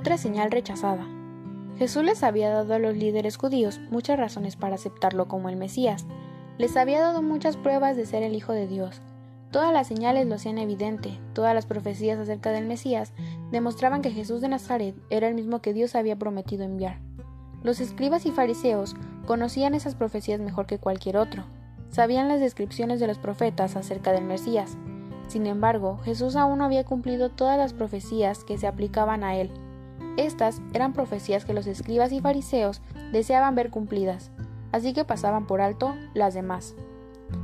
Otra señal rechazada. Jesús les había dado a los líderes judíos muchas razones para aceptarlo como el Mesías. Les había dado muchas pruebas de ser el Hijo de Dios. Todas las señales lo hacían evidente, todas las profecías acerca del Mesías demostraban que Jesús de Nazaret era el mismo que Dios había prometido enviar. Los escribas y fariseos conocían esas profecías mejor que cualquier otro, sabían las descripciones de los profetas acerca del Mesías. Sin embargo, Jesús aún no había cumplido todas las profecías que se aplicaban a él. Estas eran profecías que los escribas y fariseos deseaban ver cumplidas, así que pasaban por alto las demás.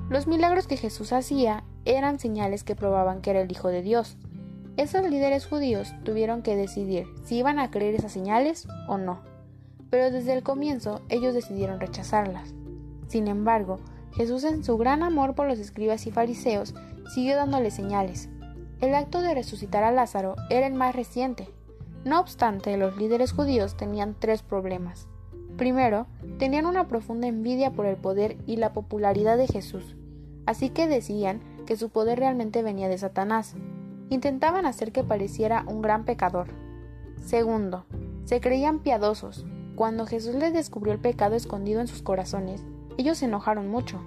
Los milagros que Jesús hacía eran señales que probaban que era el Hijo de Dios. Esos líderes judíos tuvieron que decidir si iban a creer esas señales o no, pero desde el comienzo ellos decidieron rechazarlas. Sin embargo, Jesús en su gran amor por los escribas y fariseos siguió dándoles señales. El acto de resucitar a Lázaro era el más reciente, no obstante, los líderes judíos tenían tres problemas. Primero, tenían una profunda envidia por el poder y la popularidad de Jesús, así que decían que su poder realmente venía de Satanás. Intentaban hacer que pareciera un gran pecador. Segundo, se creían piadosos. Cuando Jesús les descubrió el pecado escondido en sus corazones, ellos se enojaron mucho.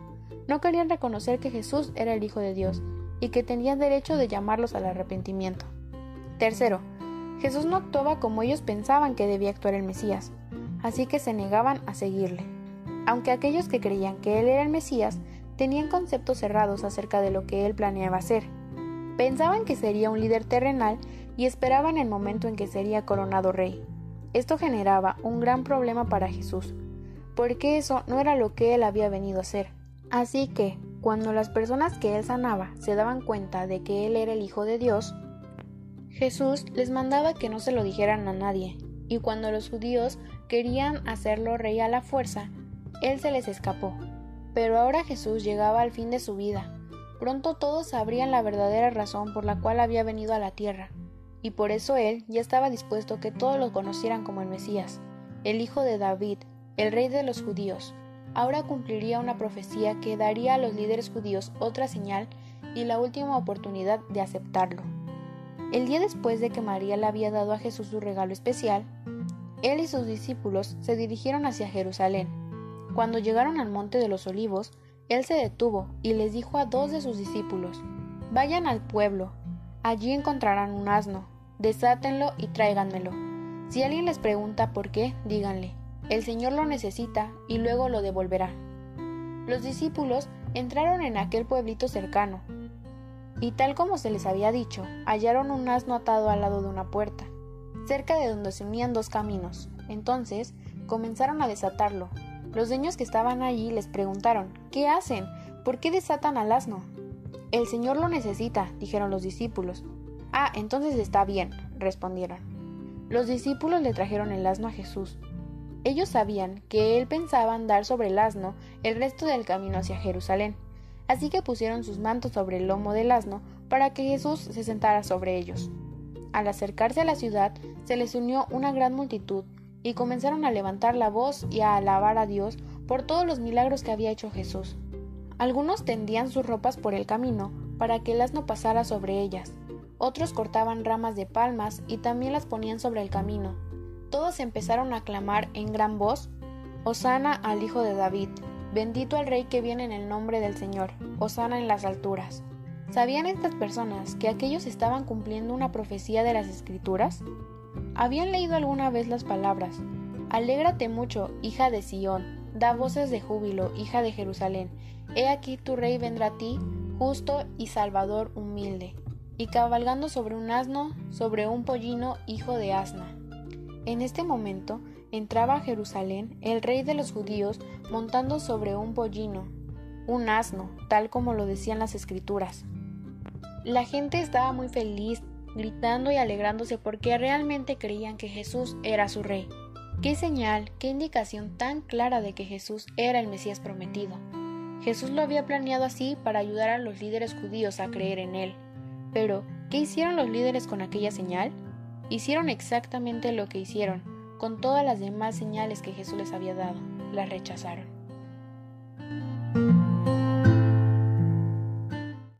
No querían reconocer que Jesús era el Hijo de Dios y que tenían derecho de llamarlos al arrepentimiento. Tercero, Jesús no actuaba como ellos pensaban que debía actuar el Mesías, así que se negaban a seguirle. Aunque aquellos que creían que él era el Mesías tenían conceptos cerrados acerca de lo que él planeaba hacer. Pensaban que sería un líder terrenal y esperaban el momento en que sería coronado rey. Esto generaba un gran problema para Jesús, porque eso no era lo que él había venido a hacer. Así que, cuando las personas que él sanaba se daban cuenta de que él era el Hijo de Dios, Jesús les mandaba que no se lo dijeran a nadie, y cuando los judíos querían hacerlo rey a la fuerza, él se les escapó. Pero ahora Jesús llegaba al fin de su vida. Pronto todos sabrían la verdadera razón por la cual había venido a la tierra, y por eso él ya estaba dispuesto que todos lo conocieran como el Mesías, el hijo de David, el rey de los judíos. Ahora cumpliría una profecía que daría a los líderes judíos otra señal y la última oportunidad de aceptarlo. El día después de que María le había dado a Jesús su regalo especial, él y sus discípulos se dirigieron hacia Jerusalén. Cuando llegaron al monte de los olivos, él se detuvo y les dijo a dos de sus discípulos, Vayan al pueblo, allí encontrarán un asno, desátenlo y tráiganmelo. Si alguien les pregunta por qué, díganle, el Señor lo necesita y luego lo devolverá. Los discípulos entraron en aquel pueblito cercano, y tal como se les había dicho, hallaron un asno atado al lado de una puerta, cerca de donde se unían dos caminos. Entonces comenzaron a desatarlo. Los dueños que estaban allí les preguntaron ¿Qué hacen? ¿Por qué desatan al asno? El Señor lo necesita, dijeron los discípulos. Ah, entonces está bien, respondieron. Los discípulos le trajeron el asno a Jesús. Ellos sabían que él pensaba andar sobre el asno el resto del camino hacia Jerusalén así que pusieron sus mantos sobre el lomo del asno para que Jesús se sentara sobre ellos. Al acercarse a la ciudad, se les unió una gran multitud, y comenzaron a levantar la voz y a alabar a Dios por todos los milagros que había hecho Jesús. Algunos tendían sus ropas por el camino para que el asno pasara sobre ellas, otros cortaban ramas de palmas y también las ponían sobre el camino. Todos empezaron a clamar en gran voz, Hosana al Hijo de David, Bendito el Rey que viene en el nombre del Señor, Osana en las alturas. ¿Sabían estas personas que aquellos estaban cumpliendo una profecía de las Escrituras? ¿Habían leído alguna vez las palabras? Alégrate mucho, hija de Sión, da voces de júbilo, hija de Jerusalén. He aquí tu rey vendrá a ti, justo y salvador humilde, y cabalgando sobre un asno, sobre un pollino, hijo de asna. En este momento, entraba a Jerusalén el rey de los judíos montando sobre un pollino, un asno, tal como lo decían las escrituras. La gente estaba muy feliz, gritando y alegrándose porque realmente creían que Jesús era su rey. Qué señal, qué indicación tan clara de que Jesús era el Mesías prometido. Jesús lo había planeado así para ayudar a los líderes judíos a creer en él. Pero, ¿qué hicieron los líderes con aquella señal? Hicieron exactamente lo que hicieron, con todas las demás señales que Jesús les había dado, las rechazaron.